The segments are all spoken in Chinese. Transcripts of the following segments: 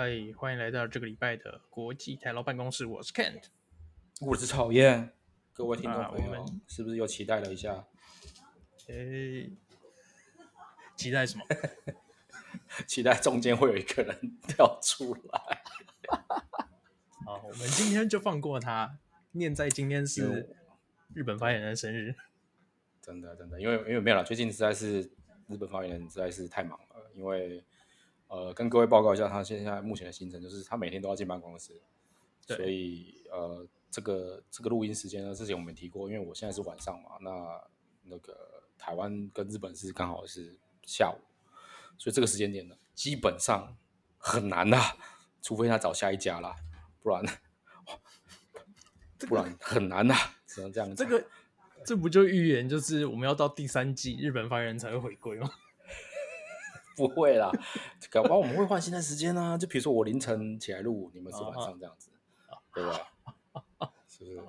嗨，欢迎来到这个礼拜的国际台劳办公室。我是 Kent，我是讨厌。各位听众朋友，啊、是不是又期待了一下？诶，期待什么？期待中间会有一个人 跳出来。好，我们今天就放过他。念在今天是日本发言人的生日。真的，真的，因为因为没有了，最近实在是日本发言人实在是太忙了，因为。呃，跟各位报告一下，他现在目前的行程就是他每天都要进办公室，所以呃，这个这个录音时间呢，之前我们提过，因为我现在是晚上嘛，那那个台湾跟日本是刚好是下午，所以这个时间点呢，基本上很难呐，除非他找下一家啦，不然，不然很难呐，只能这样。这个这不就预言就是我们要到第三季日本发言人才会回归吗？不会啦，搞不好我们会换新的时间啊。就比如说我凌晨起来录，你们是晚上这样子，对不对？是不是？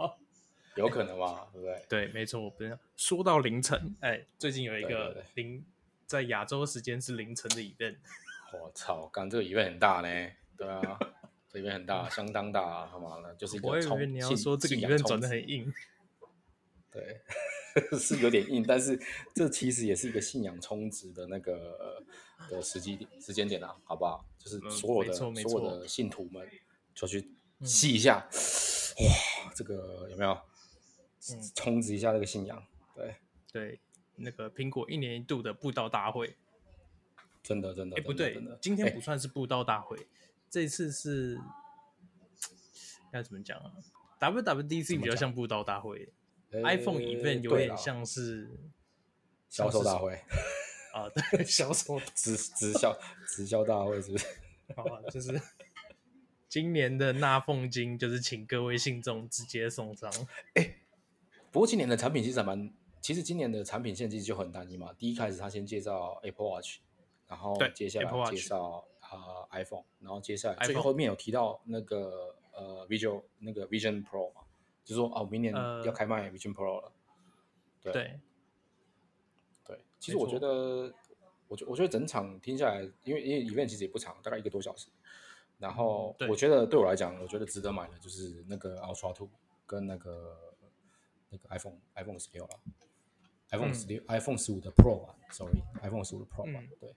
有可能吧，对不对？对，没错。不是说到凌晨，哎，最近有一个凌在亚洲时间是凌晨的 event。我操，刚这个 event 很大呢。对啊，这 event 很大，相当大，好吗？那就是一个。我以为你要说这个 event 转的很硬。对。是有点硬，但是这其实也是一个信仰充值的那个的时机时间点啊，好不好？就是所有的、嗯、所有的信徒们就去吸一下，嗯、哇，这个有没有充值一下这个信仰？对对，那个苹果一年一度的布道大会，真的真的，哎、欸、不对，今天不算是布道大会，欸、这次是要怎么讲啊？WWDC 比较像布道大会。iPhone event 有点像是销售大会 啊，对，销售直直销直销大会是不是？好吧，就是今年的纳凤金就是请各位信众直接送上。哎、欸，不过今年的产品其实蛮，其实今年的产品线其实就很单一嘛。第一开始他先介绍 Apple Watch，然后接下来介绍啊 iPhone，然后接下来最后面有提到那个呃 Vision 那个 Vision Pro 嘛。就说哦，明年要开卖 Vision Pro 了。呃、对对，对，其实我觉得，我觉我觉得整场听下来，因为因为 event 其实也不长，大概一个多小时。然后我觉得对我来讲，我觉得值得买的就是那个 Ultra Two 跟那个那个 iPhone iPhone 十六了，iPhone 十六 iPhone 十五的 Pro 啊，sorry，iPhone 十五的 Pro 吧。对，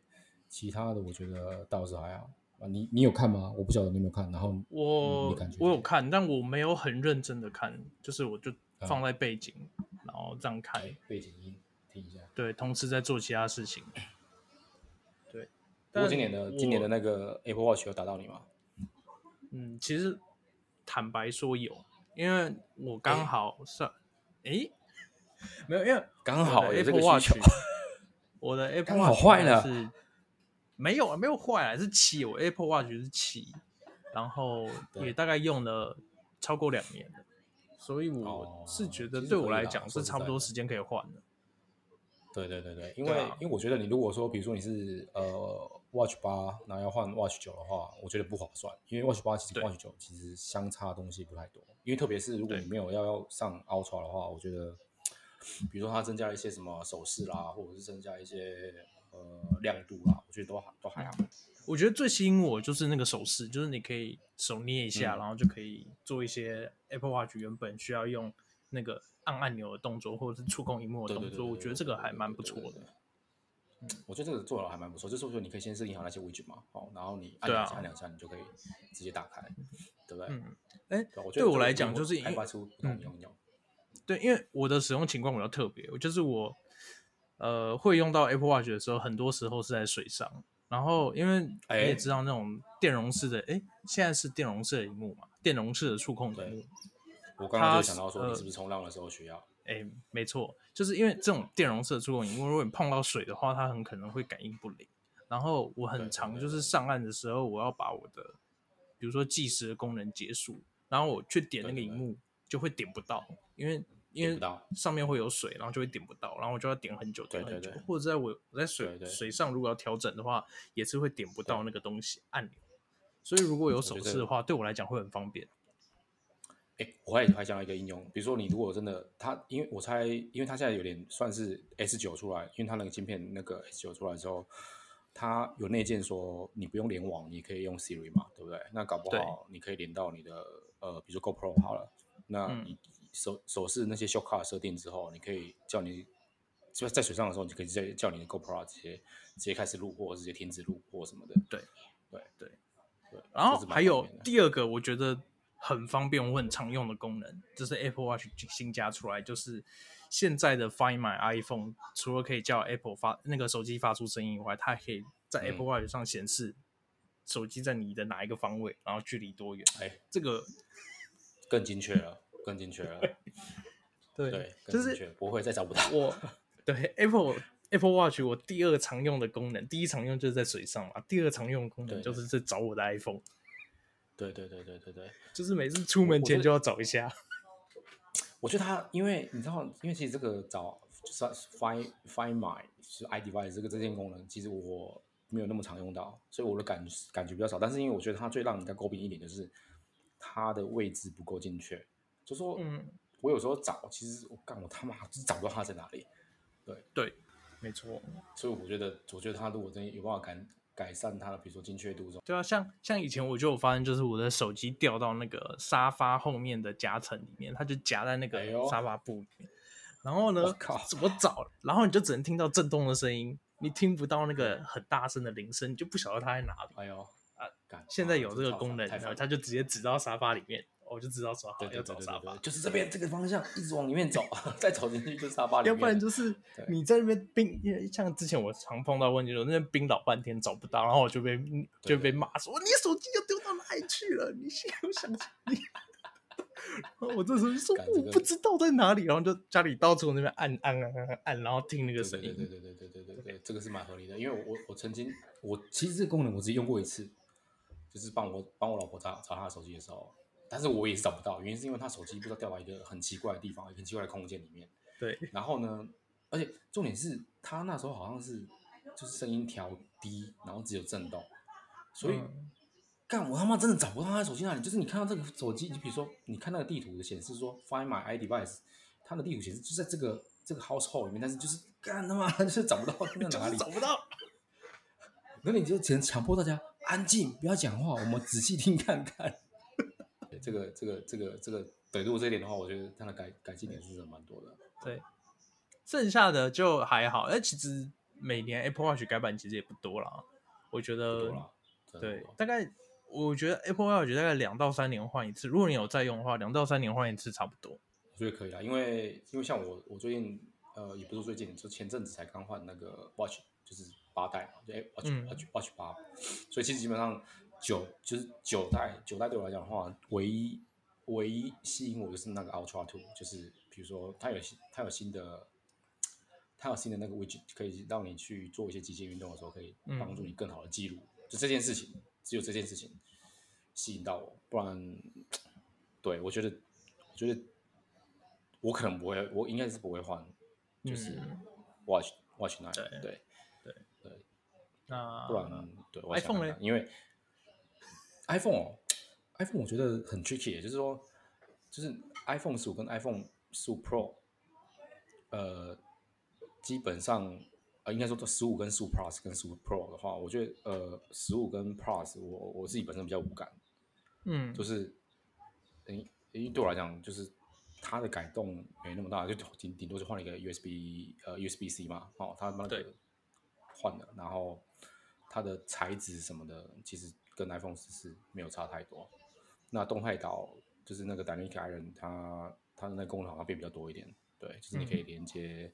其他的我觉得倒是还好。啊你你有看吗？我不晓得你有没有看。然后我我有看，但我没有很认真的看，就是我就放在背景，嗯、然后这样看背景音听一下。对，同时在做其他事情。对。不过今年的今年的那个 Apple Watch 有打到你吗？嗯，其实坦白说有，因为我刚好上，哎、欸，没有，因为刚好 Apple Watch，我的 Apple Watch 好坏了是。没有啊，没有坏啊，是七，我 Apple Watch 是七，然后也大概用了超过两年了，所以我是觉得对我来讲是差不多时间可以换的。对对对对，因为、啊、因为我觉得你如果说比如说你是呃 Watch 八，然后要换 Watch 九的话，我觉得不划算，因为 Watch 八其实 Watch 九其实相差的东西不太多，因为特别是如果你没有要要上 Ultra 的话，我觉得比如说它增加一些什么手势啦，或者是增加一些。呃，亮度啦，我觉得都都还好。我觉得最吸引我就是那个手势，就是你可以手捏一下，嗯、然后就可以做一些 Apple Watch 原本需要用那个按按钮的动作，或者是触控荧幕的动作。我觉得这个还蛮不错的。我觉得这个做的还蛮不错。就是说你可以先设定好那些 widget 嘛，好，然后你按两下、按两下，你就可以直接打开，对不对？嗯。哎、欸，对我来讲就是开发出不同应用。对，因为我的使用情况比较特别，就是我。呃，会用到 Apple Watch 的时候，很多时候是在水上。然后，因为你也知道那种电容式的，哎、欸，现在是电容式的荧幕嘛，电容式的触控萤幕。我刚刚就想到说，你是不是冲浪的时候需要？哎、没错，就是因为这种电容式的触控萤幕，如果你碰到水的话，它很可能会感应不灵。然后我很常就是上岸的时候，我要把我的，比如说计时的功能结束，然后我去点那个荧幕，就会点不到，因为。因为上面会有水，然后就会点不到，然后我就要点很久，点很久，或者在我我在水对对对水上如果要调整的话，也是会点不到那个东西按钮。所以如果有手势的话，对我来讲会很方便。哎、欸，我还还想到一个应用，比如说你如果真的它，因为我猜，因为它现在有点算是 S 九出来，因为它那个芯片那个 S 九出来之后，它有内建说你不用联网，你可以用 Siri 嘛，对不对？那搞不好你可以连到你的呃，比如说 GoPro 好了，那你手、嗯、手势那些 shortcut 设定之后，你可以叫你就在水上的时候，你可以直接叫你的 GoPro 直接直接开始录或直接停止录或什么的。对对对对。然后还有第二个，我觉得很方便，我很常用的功能，就是 Apple Watch 新加出来，就是。现在的 Find My iPhone 除了可以叫 Apple 发那个手机发出声音以外，它还可以在 Apple Watch 上显示手机在你的哪一个方位，然后距离多远。哎、欸，这个更精确了，更精确了。对，对就是不会再找不到我。对 Apple Apple Watch，我第二常用的功能，第一常用就是在水上嘛，第二常用的功能就是在找我的 iPhone。对对对对对对，就是每次出门前就要找一下。我觉得他，因为你知道，因为其实这个找就是 find find my 是 iDevice 这个这件功能，其实我没有那么常用到，所以我的感感觉比较少。但是因为我觉得它最让人家诟病一点就是它的位置不够精确，就说，嗯，我有时候找，其实我干我他妈就是找不到它在哪里。对对，没错。所以我觉得，我觉得他如果真有办法改。改善它的，比如说精确度这种。对啊，像像以前我就有发现，就是我的手机掉到那个沙发后面的夹层里面，它就夹在那个沙发布里面。哎、然后呢，靠怎么找？然后你就只能听到震动的声音，你听不到那个很大声的铃声，你就不晓得它在哪里。哎呦啊！现在有这个功能，然后它就直接指到沙发里面。我就知道说好要找沙发，就是这边这个方向，一直往里面走，再走进去就是沙发里面。要不然就是你在那边冰，像之前我常碰到问题，我那边冰老半天找不到，然后我就被就被骂说你手机又丢到哪里去了？你现在有想起你？我这时候就说我不知道在哪里，然后就家里到处那边按按按按按，然后听那个声音。对对对对对对对对，这个是蛮合理的，因为我我曾经我其实这个功能我只用过一次，就是帮我帮我老婆找找她的手机的时候。但是我也是找不到，原因是因为他手机不知道掉到一个很奇怪的地方，很奇怪的空间里面。对。然后呢，而且重点是他那时候好像是就是声音调低，然后只有震动，所以干、嗯、我他妈真的找不到他的手机那里。就是你看到这个手机，你比如说你看那个地图的显示说 Find My iDevice，它的地图显示就在这个这个 household 里面，但是就是干他妈就是找不到 在哪里，找不到。那你就只能强迫大家安静，不要讲话，我们仔细听看看。这个这个这个这个，对，如果这一点的话，我觉得它的改改进点是蛮多的。对，剩下的就还好。那，其实每年 Apple Watch 改版其实也不多了，我觉得。对，大概我觉得 Apple Watch 大概两到三年换一次。如果你有在用的话，两到三年换一次差不多。我觉得可以啊，因为因为像我我最近呃也不是最近，就前阵子才刚换那个 Watch，就是八代嘛，就 Watch、嗯、Watch Watch 八，所以其实基本上。九就是九代，九代对我来讲的话，唯一唯一吸引我就是那个 Ultra Two，就是比如说它有它有新的，它有新的那个 widget 可以让你去做一些极限运动的时候，可以帮助你更好的记录。嗯、就这件事情，只有这件事情吸引到我，不然，对我觉得，我觉得我可能不会，我应该是不会换，就是 Watch、嗯、Watch Nine，对对对对，那不然呢？对 iPhone 呢？因为 iPhone 哦，iPhone 我觉得很 tricky，就是说，就是 iPhone 十五跟 iPhone 十五 Pro，呃，基本上呃，应该说十五跟十五 Plus 跟十五 Pro 的话，我觉得呃，十五跟 Plus 我我自己本身比较无感，嗯，就是，因因为对我来讲，就是它的改动没那么大，就顶顶多就换了一个 USB 呃 USB C 嘛，哦，它那个换了，然后它的材质什么的，其实。跟 iPhone 十四没有差太多，那动态岛就是那个 Dynamic Island，它它的那个功能好像变比较多一点，对，就是你可以连接，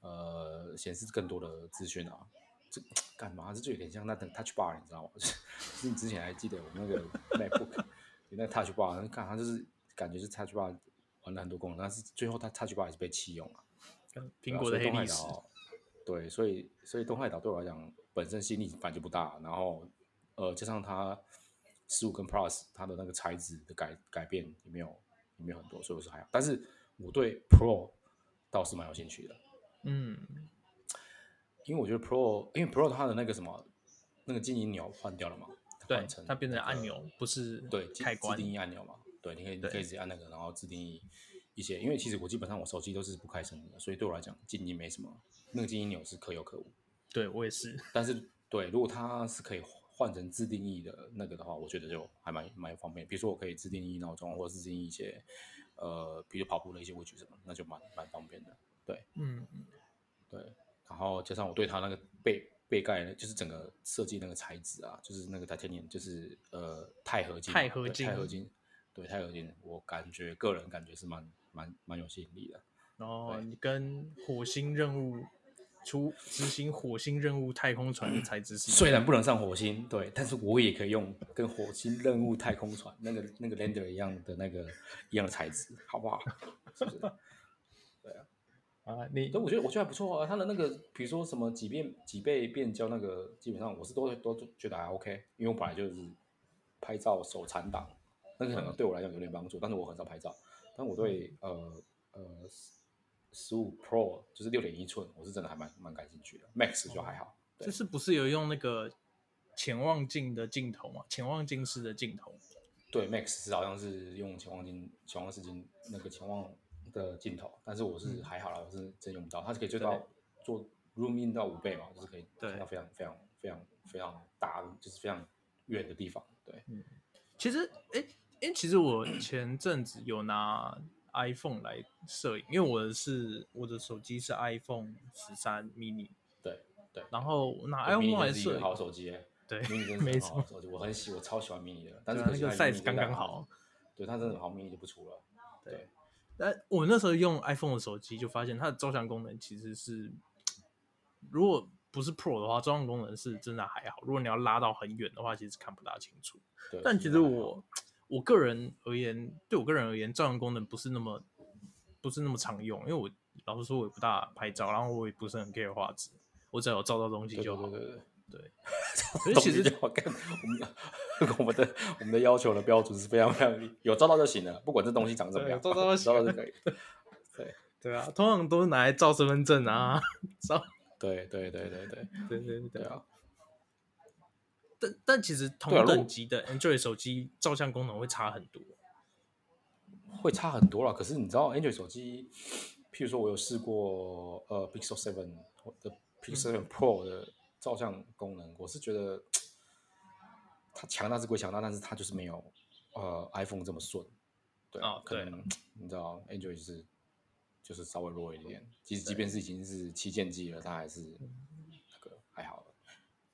嗯、呃，显示更多的资讯啊，这干嘛？这就有点像那等 Touch Bar，你知道吗？就是你之前还记得我那个 MacBook 有那 Touch Bar，看它就是感觉是 Touch Bar 玩了很多功能，但是最后它 Touch Bar 也是被弃用了，苹果的黑历史。对，所以所以动态岛对我来讲本身吸引力反正就不大，然后。呃，加上它十五跟 Plus 它的那个材质的改改变也没有也没有很多，所以我是还好。但是我对 Pro 倒是蛮有兴趣的，嗯，因为我觉得 Pro，因为 Pro 它的那个什么那个静音钮换掉了嘛，对，它变成按钮，不是对开关自定义按钮嘛，对，你可以你可以直接按那个，然后自定义一些。因为其实我基本上我手机都是不开声音的，所以对我来讲静音没什么，那个静音钮是可有可无。对我也是，但是。对，如果它是可以换成自定义的那个的话，我觉得就还蛮蛮方便。比如说我可以自定义闹钟，或者自定义一些呃，比如跑步的一些位置什么，那就蛮蛮方便的。对，嗯嗯，对。然后加上我对它那个背背盖，就是整个设计那个材质啊，就是那个 titanium，就是呃钛合金，钛合金，钛合金，对钛合金，我感觉个人感觉是蛮蛮蛮有吸引力的。然后你跟火星任务出执行火星任务太空船的材质是，虽然不能上火星，对，但是我也可以用跟火星任务太空船那个那个 lander 一样的那个一样的材质，好不好？是不是？对啊，啊，你，但我觉得我觉得还不错啊。它的那个，比如说什么几遍几倍变焦那个，基本上我是都都觉得还 OK，因为我本来就是拍照手残党，那个可能对我来讲有点帮助，但是我很少拍照。但我对呃呃。十五 Pro 就是六点一寸，我是真的还蛮蛮感兴趣的。Max 就还好，这是不是有用那个潜望镜的镜头嘛？潜望镜式的镜头。对，Max 是好像是用潜望镜、潜望式镜那个潜望的镜头，但是我是还好啦，我是真用不到。它是可以做到做 Room In 到五倍嘛，就是可以看到非常非常非常非常大，就是非常远的地方。对，嗯，其实，哎、欸，哎、欸，其实我前阵子有拿。iPhone 来摄影，因为我的是我的手机是 iPhone 十三 mini，对对，然后拿 iPhone 来摄影，好手机对，mini 真的是好手机，我很喜，我超喜欢 mini 的，但是那个 size 刚刚好，对，它真的好，mini 就不出了，对。但我那时候用 iPhone 的手机，就发现它的照相功能其实是，如果不是 Pro 的话，照相功能是真的还好。如果你要拉到很远的话，其实看不大清楚。对，但其实我。我个人而言，对我个人而言，照相功能不是那么不是那么常用，因为我老实说，我也不大拍照，然后我也不是很 care 画质，我只要有照到东西就好。对对对对，对所以其实我们的我们的我们的要求的标准是非常非常低，有照到就行了，不管这东西长怎么样，照到就可以。对对啊，通常都是拿来照身份证啊，照。对对对对对对对对对啊。但但其实同等级的 Android 手机照相功能会差很多，会差很多了。可是你知道 Android 手机，譬如说我有试过呃 Pixel Seven 的 Pixel Seven Pro 的照相功能，嗯、我是觉得它强大是归强大，但是它就是没有呃 iPhone 这么顺。对啊，可能你知道 Android 就是就是稍微弱一点，即使即便是已经是旗舰机了，它还是那个还好。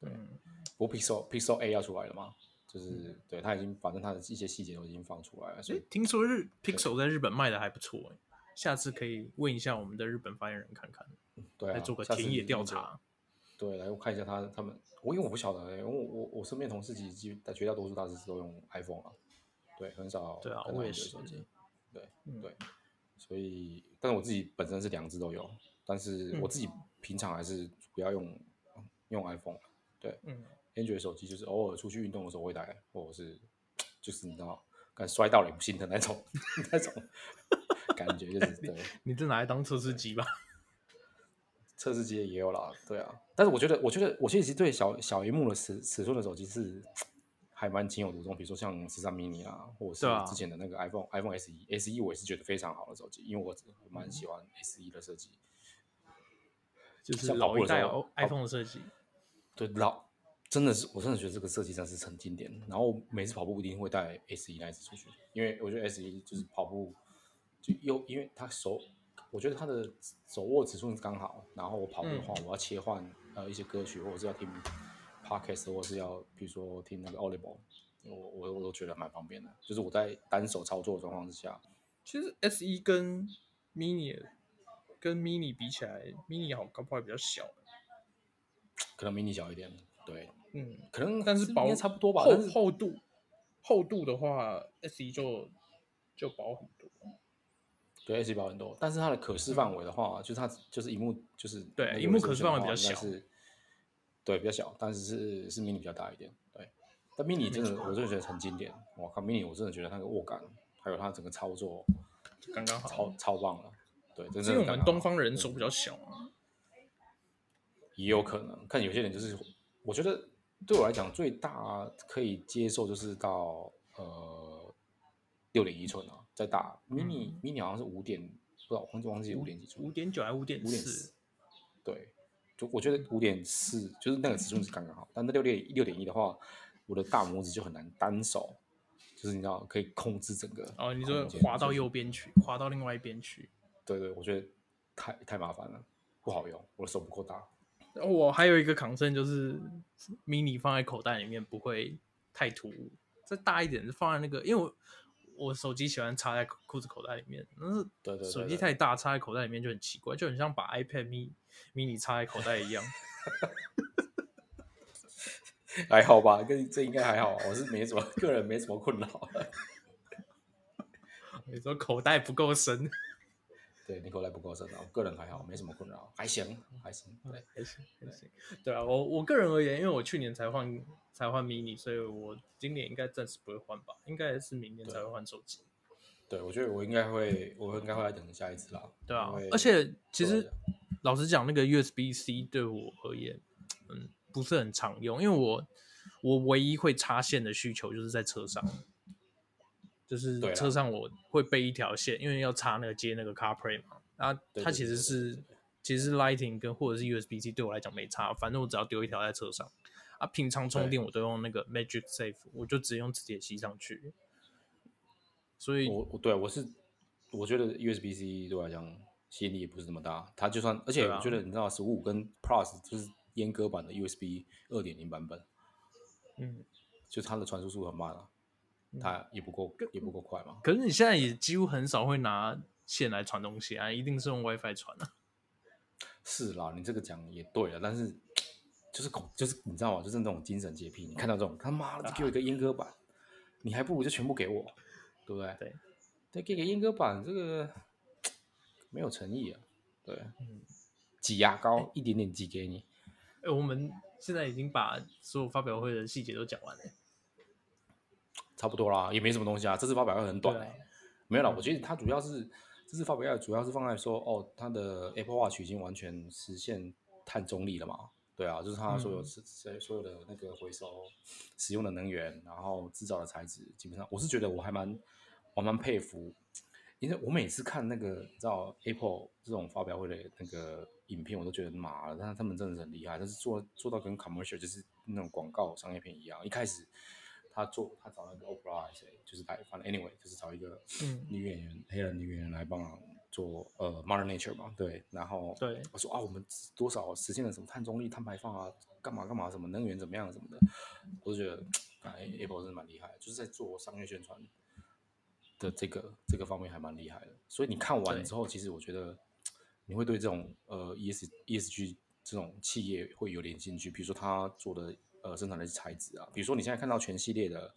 对。嗯不，Pixel Pixel A 要出来了吗？就是、嗯、对，它已经，反正它的一些细节都已经放出来了。所以、欸、听说日 Pixel 在日本卖的还不错、欸，下次可以问一下我们的日本发言人看看，对、啊，来做个田野调查。对，来我看一下他他们，我因为我不晓得、欸，因为我我我身边同事其实绝大多数大师都用 iPhone 啊，对，很少。对啊，我也是。对、嗯、对，所以，但是我自己本身是两只都有，但是我自己平常还是不要用、嗯、用 iPhone，对，嗯。Android 手机就是偶尔出去运动的时候会带，或者是 就是你知道，敢摔到了也不心疼那种 那种 感觉，就是对。你这拿来当测试机吧？测试机也有啦，对啊。但是我觉得，我觉得我其实对小小萤幕的尺尺寸的手机是 还蛮情有独钟。比如说像十三 mini 啊，或者是之前的那个 iPhone、啊、iPhone SE SE，我也是觉得非常好的手机，因为我蛮喜欢 SE 的设计，就是老一代 iPhone 的设计，对老。真的是，我真的觉得这个设计真是很经典。然后每次跑步一定会带 S E 那一只出去，因为我觉得 S 一就是跑步就又因为它手，我觉得它的手握尺寸刚好。然后我跑步的话，我要切换呃一些歌曲，或者是要听 Podcast，或者是要比如说听那个 Audible，我我我都觉得蛮方便的。就是我在单手操作的状况之下，其实 S 一跟 Mini 跟 Mini 比起来，Mini 好高，不比较小，可能 Mini 小一点，对。嗯，可能但是薄差不多吧。厚厚度厚度的话，SE 就就薄很多。对，SE 薄很多，但是它的可视范围的话，嗯、就是它就是荧幕就是对，荧幕可视范围比较小，对，比较小，但是是是 mini 比较大一点。对，但 mini 真的，我真的觉得很经典。我靠，mini 我真的觉得那个握感，还有它整个操作刚刚好，超超棒了。对，真的。因为我们东方人手比较小啊，也有可能看有些人就是，我觉得。对我来讲，最大可以接受就是到呃六点一寸啊，再大 mini、嗯、mini 好像是五点，不知道忘记忘记五点几寸，五点九还是五点四？对，就我觉得五点四就是那个尺寸是刚刚好，但那六点六点一的话，我的大拇指就很难单手，就是你知道可以控制整个哦，你说滑到右边去，滑到另外一边去，对对，我觉得太太麻烦了，不好用，我的手不够大。我还有一个 concern 就是 mini 放在口袋里面不会太突兀，再大一点就放在那个，因为我。我手机喜欢插在裤子口袋里面，但是对对，手机太大插在口袋里面就很奇怪，就很像把 iPad mini mini 插在口袋一样。还好吧，跟这应该还好，我是没什么个人没什么困扰。你说口袋不够深。对，你口袋不够深啊，我个人还好，没什么困扰，还行，还行，对，还行，还行。对啊，我我个人而言，因为我去年才换才换 mini，所以我今年应该暂时不会换吧，应该是明年才会换手机。对，我觉得我应该会，我应该会来等下一次啦。对啊，而且其实老实讲，那个 USB C 对我而言，嗯，不是很常用，因为我我唯一会插线的需求就是在车上。就是车上我会备一条线，因为要插那个接那个 CarPlay 嘛。啊，它其实是其实是 Lightning 跟或者是 USB-C 对我来讲没差，反正我只要丢一条在车上。啊，平常充电我都用那个 Magic Safe，我就只用磁铁吸上去。所以，我我对我是我觉得 USB-C 对我来讲吸引力也不是那么大。它就算，而且我觉得你知道，十五跟 Plus 就是阉割版的 USB 二点零版本，嗯，就它的传输速度很慢啊。它也不够，也不够快嘛。可是你现在也几乎很少会拿线来传东西啊，一定是用 WiFi 传啊。是啦，你这个讲也对了，但是就是恐就是你知道吗？就是那种精神洁癖，你看到这种他妈的给我一个阉割版，啊，你还不如就全部给我，对不对？对，对，给个阉割版，这个没有诚意啊。对，嗯，挤牙膏，欸，一点点挤给你。哎，欸，我们现在已经把所有发表会的细节都讲完了。差不多啦，也没什么东西啊。这次发表会很短，没有啦。我觉得它主要是这次发表会主要是放在说，哦，它的 Apple Watch 已经完全实现碳中立了嘛？对啊，就是它所有是所有的那个回收使用的能源，然后制造的材质，基本上我是觉得我还蛮我蛮佩服，因为我每次看那个你知道 Apple 这种发表会的那个影片，我都觉得妈了，但是他们真的是很厉害，但是做做到跟 commercial 就是那种广告商业片一样，一开始。他做，他找那个 Oprah 还是谁，就是他，反正 anyway 就是找一个女演员，嗯、黑人女演员来帮忙做呃 Mother Nature 嘛，对，然后对我说啊，我们多少实现了什么碳中立、碳排放啊，干嘛干嘛，什么能源怎么样什么的，我就觉得哎，Apple 真的蛮厉害，就是在做商业宣传的这个这个方面还蛮厉害的。所以你看完之后，其实我觉得你会对这种呃 ES ESG 这种企业会有点兴趣，比如说他做的。呃，生产的材质啊，比如说你现在看到全系列的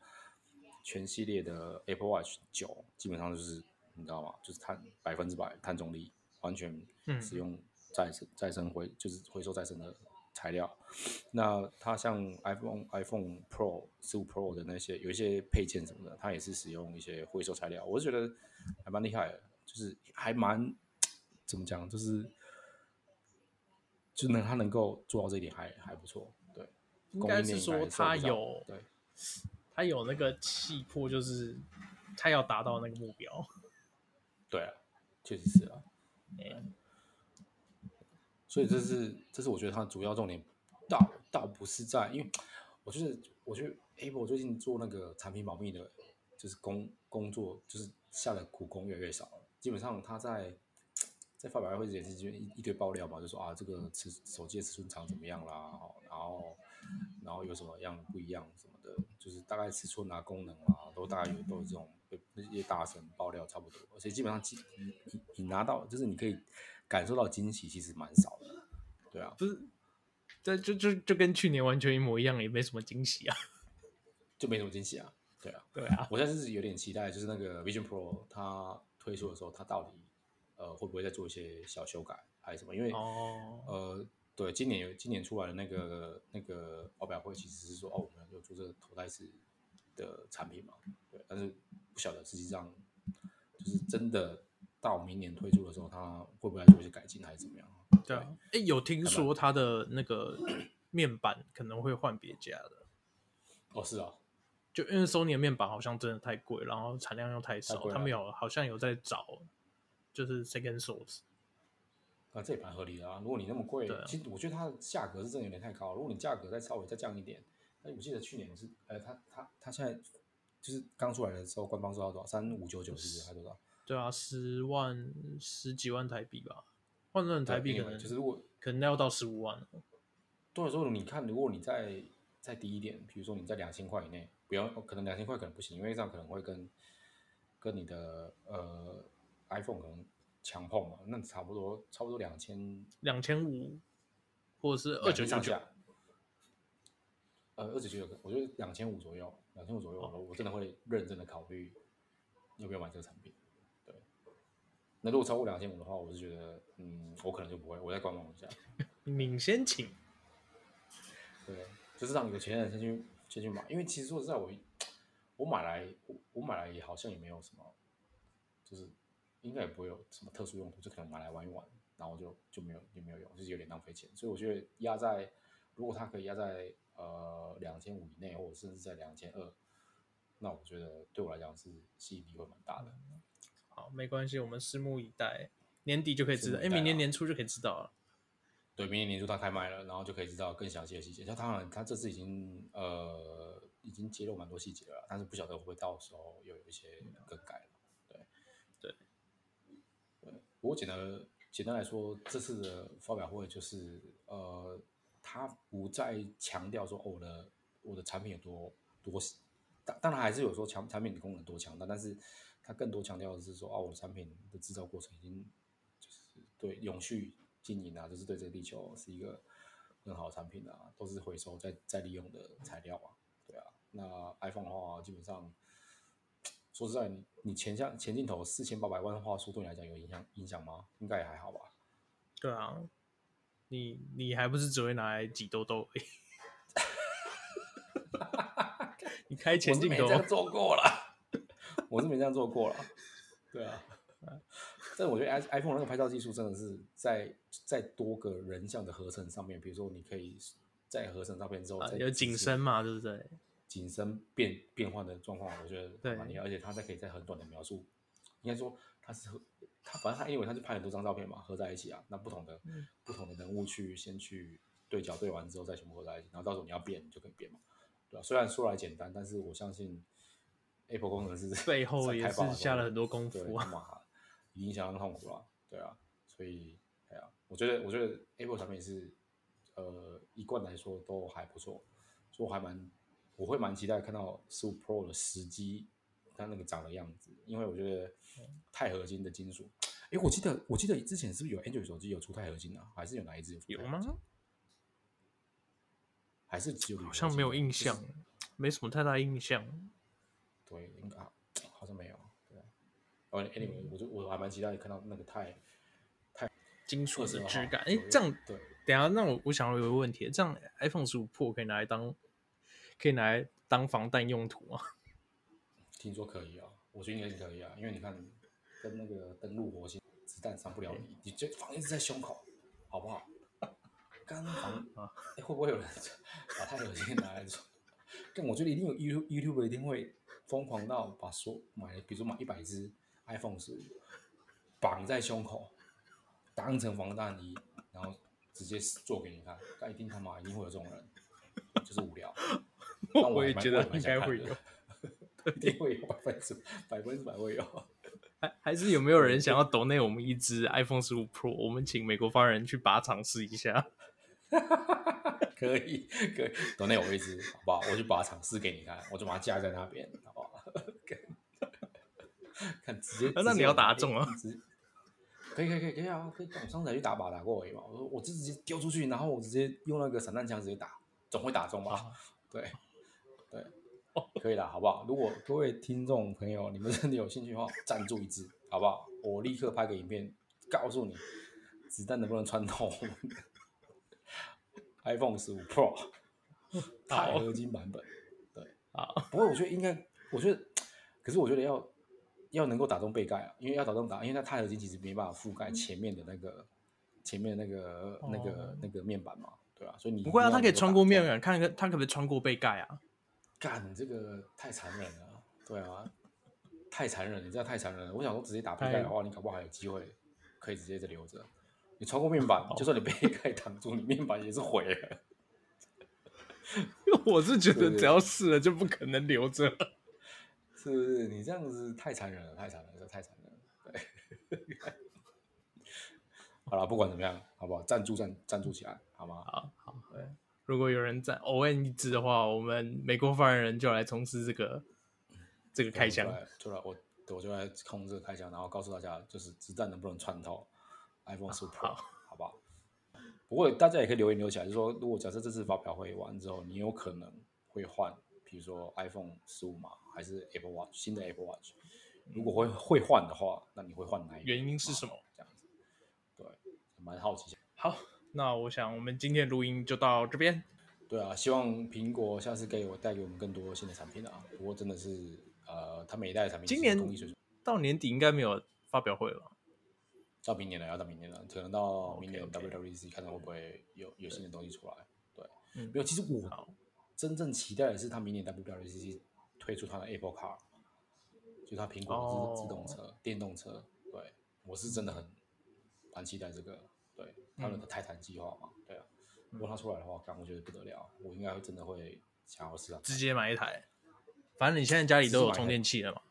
全系列的 Apple Watch 九，基本上就是你知道吗？就是碳百分之百碳中立，完全使用再生、嗯、再生回就是回收再生的材料。那它像 iPhone iPhone Pro 十五 Pro 的那些有一些配件什么的，它也是使用一些回收材料。我是觉得还蛮厉害的，就是还蛮怎么讲，就是就能它能够做到这一点还还不错。应该是说他有，对，他有那个气魄，就是他要达到那个目标。对啊，确实是啊。嗯。所以这是这是我觉得他主要重点，倒倒不是在，因为我就是我觉得 Apple 最近做那个产品保密的，就是工工作就是下的苦功越来越少了。基本上他在在发表会之前是一一堆爆料嘛，就说啊这个尺手机的尺寸长怎么样啦，然后。然后有什么样不一样什么的，就是大概尺寸啊、功能啊，都大概有都有这种被那些大神爆料差不多，而且基本上你你你拿到就是你可以感受到惊喜，其实蛮少的，对啊，不是，这就就就跟去年完全一模一样，也没什么惊喜啊，就没什么惊喜啊，对啊，对啊，我现在是有点期待，就是那个 Vision Pro 它推出的时候，它到底呃会不会再做一些小修改还是什么？因为哦呃。对，今年有今年出来的那个那个发表会，其实是说哦，我们有做这个头戴式的产品嘛？对，但是不晓得实际上就是真的到明年推出的时候，它会不会做一些改进还是怎么样？对啊，哎，有听说它的那个面板可能会换别家的。哦，是啊，就因为 Sony 的面板好像真的太贵，然后产量又太少，他们有好像有在找就是 second source。啊，这也蛮合理的啊。如果你那么贵，啊、其实我觉得它的价格是真的有点太高。如果你价格再稍微再降一点，哎，我记得去年是，呃，它它它现在就是刚出来的时候，官方说要多少？三五九九是不是？还多少？对啊，十万十几万台币吧，换算台币可能就是如果可能要到十五万了。对，所以你看，如果你再再低一点，比如说你在两千块以内，不要，可能两千块可能不行，因为这样可能会跟跟你的呃 iPhone 可能。强碰嘛，那差不多差不多两千两千五，或者是二九九九，呃，二九九九，我觉得两千五左右，两千五左右，哦，我真的会认真的考虑要不要买这个产品。对，那如果超过两千五的话，我是觉得，嗯，我可能就不会，我再观望一下。你先请。对，就是让有钱人先去先去买，因为其实说实在我，我 我买来我我买来也好像也没有什么，就是。应该也不会有什么特殊用途，就可能买来玩一玩，然后就就没有就没有用，就是有点浪费钱。所以我觉得压在，如果它可以压在呃两千五以内，或者甚至在两千二，那我觉得对我来讲是吸引力会蛮大的。好，没关系，我们拭目以待，年底就可以知道，哎，明年年初就可以知道了。对，明年年初它开卖了，然后就可以知道更详细的细节。像当然，它这次已经呃已经揭露蛮多细节了，但是不晓得会不会到时候又有一些更改了。不过简单简单来说，这次的发表会就是，呃，他不再强调说，哦，我的我的产品有多多，当当然还是有说强产品的功能多强大，但是他更多强调的是说，哦，我的产品的制造过程已经就是对永续经营啊，就是对这个地球是一个很好的产品啊，都是回收再再利用的材料啊，对啊，那 iPhone 的话基本上。说实在，你你前向前镜头四千八百万画素对你来讲有影响影响吗？应该也还好吧。对啊，你你还不是只会拿来挤痘痘而已？你开前镜头这样做过了，我是没这样做过了。对啊，但我觉得 iPhone 那个拍照技术真的是在在多个人像的合成上面，比如说你可以在合成照片之后，有景深嘛，对不对？景深变变换的状况，我觉得蛮厉害，而且它再可以在很短的描述，应该说它是和它反正它因为它是拍很多张照片嘛，合在一起啊，那不同的、嗯、不同的人物去先去对角对完之后再全部合在一起，然后到时候你要变你就可以变嘛，对吧、啊？虽然说来简单，但是我相信 Apple 工程师背后也是下了很多功夫啊，嘛，影响很痛苦了，对啊，所以哎呀，我觉得我觉得 Apple 产品是呃一贯来说都还不错，所以我还蛮。我会蛮期待看到十五 Pro 的实机，它那个长的样子，因为我觉得钛合金的金属，哎，我记得我记得之前是不是有 Android 手机有出钛合金啊？还是有哪一支有？有吗？还是只有好像没有印象，就是、没什么太大印象。对，应该好像没有。对，Anyway，我就我还蛮期待看到那个钛钛金属的质感。哎，这样对，等下那我我想要有个问题，这样 iPhone 十五 Pro 可以拿来当？可以拿来当防弹用途吗？听说可以啊，我觉得应该是可以啊，因为你看，跟那个登陆火星，子弹伤不了你，你就防一直在胸口，好不好？刚防 啊，会不会有人把钛合金拿来做？但我觉得一定有 YouTube YouTube 一定会疯狂到把所买，比如说买一百只 iPhone 十五，绑在胸口，当成防弹衣，然后直接做给你看，但一定他妈一定会有这种人，就是无聊。我，我也觉得应该会有，一定会有百分之百分之百会有。还还是有没有人想要 donate 我们一支 iPhone 十五 Pro？我们请美国发言人去把它尝试一下。可以可以 donate 我一支，好不好？我去把它尝试给你看，我就把它架在那边，好不好？看直接，那你要打中啊？可以可以可以可以啊！可以，我上次去打靶打过而已嘛。我说我就直接丢出去，然后我直接用那个散弹枪直接打，总会打中吧？对。对，可以了，好不好？如果各位听众朋友，你们真的有兴趣的话，赞助一支，好不好？我立刻拍个影片，告诉你子弹能不能穿透 iPhone 十五 Pro 钛合金版本。对，啊，不过我觉得应该，我觉得，可是我觉得要要能够打中背盖啊，因为要打中打，因为它钛合金其实没办法覆盖前面的那个前面那个那个那个面板嘛，对吧、啊？所以你不会啊，它可以穿过面板，看看它可不可以穿过背盖啊？干，这个太残忍了，对啊，太残忍，你知道太残忍了。我想说，直接打背盖的话，你搞不好还有机会可以直接再留着。你穿过面板，就算你被盖挡住，你面板也是毁了。我是觉得只要试了就不可能留着，是不是？你这样子太残忍了，太残忍了，太残忍了。对，好了，不管怎么样，好不好？赞助赞赞助起来，好吗？好好。对，如果有人赞 ON 一支的话，我们美国发言人就来从事这个这个开箱，就来我我就来控制这个开箱，然后告诉大家，就是子弹能不能穿透 iPhone 十五 Pro，好不好？不过大家也可以留言留起来，就是说，如果假设这次发表会完之后，你有可能会换，比如说 iPhone 十五嘛，还是 Apple Watch 新的 Apple Watch？如果会会换的话，那你会换哪一个？原因是什么？这样子，对，蛮好奇。好，那我想我们今天录音就到这边。对啊，希望苹果下次给我带给我们更多新的产品啊。不过真的是，呃，它每一代的产品今年到年底应该没有发表会了。到明年了，要到明年了，可能到明年 WWDC 看看会不会有有新的东西出来。对，没有。其实我真正期待的是，他明年 WWDC 推出他的 Apple Car，就他苹果的自动车、电动车。对，我是真的很蛮期待这个。对，他们的泰坦计划嘛，对啊。如果他出来的话，刚我觉得不得了，我应该会真的会想要试啊，直接买一台。反正你现在家里都有充电器了嘛。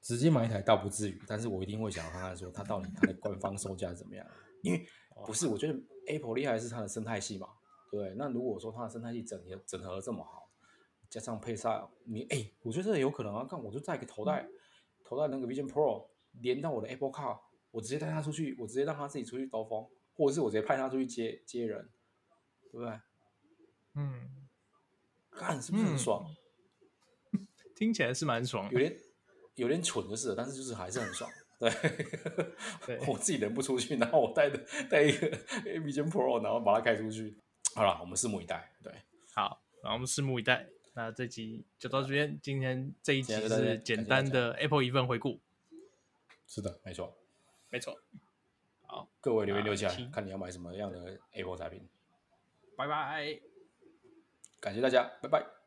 直接买一台倒不至于，但是我一定会想要看看说它到底它的官方售价怎么样。因为不是，我觉得 Apple 厉害是它的生态系嘛，对。那如果说它的生态系整合整合的这么好，加上配上你，哎、欸，我觉得这有可能啊。看，我就带一个头戴，嗯、头戴那个 Vision Pro 连到我的 Apple Car，我直接带它出去，我直接让它自己出去兜风，或者是我直接派他出去接接人，对不对？嗯，看是不是很爽？嗯、听起来是蛮爽，有点。有点蠢就是了，但是就是还是很爽。对，对 我自己人不出去，然后我带的带一个 Vision Pro，然后把它开出去。好了，我们拭目以待。对，好，然后我们拭目以待。那这集就到这边，今天这一集是简单的 Apple 一份回顾。是的，没错，没错。好，各位留言留下来，看你要买什么样的 Apple 产品。拜拜，感谢大家，拜拜。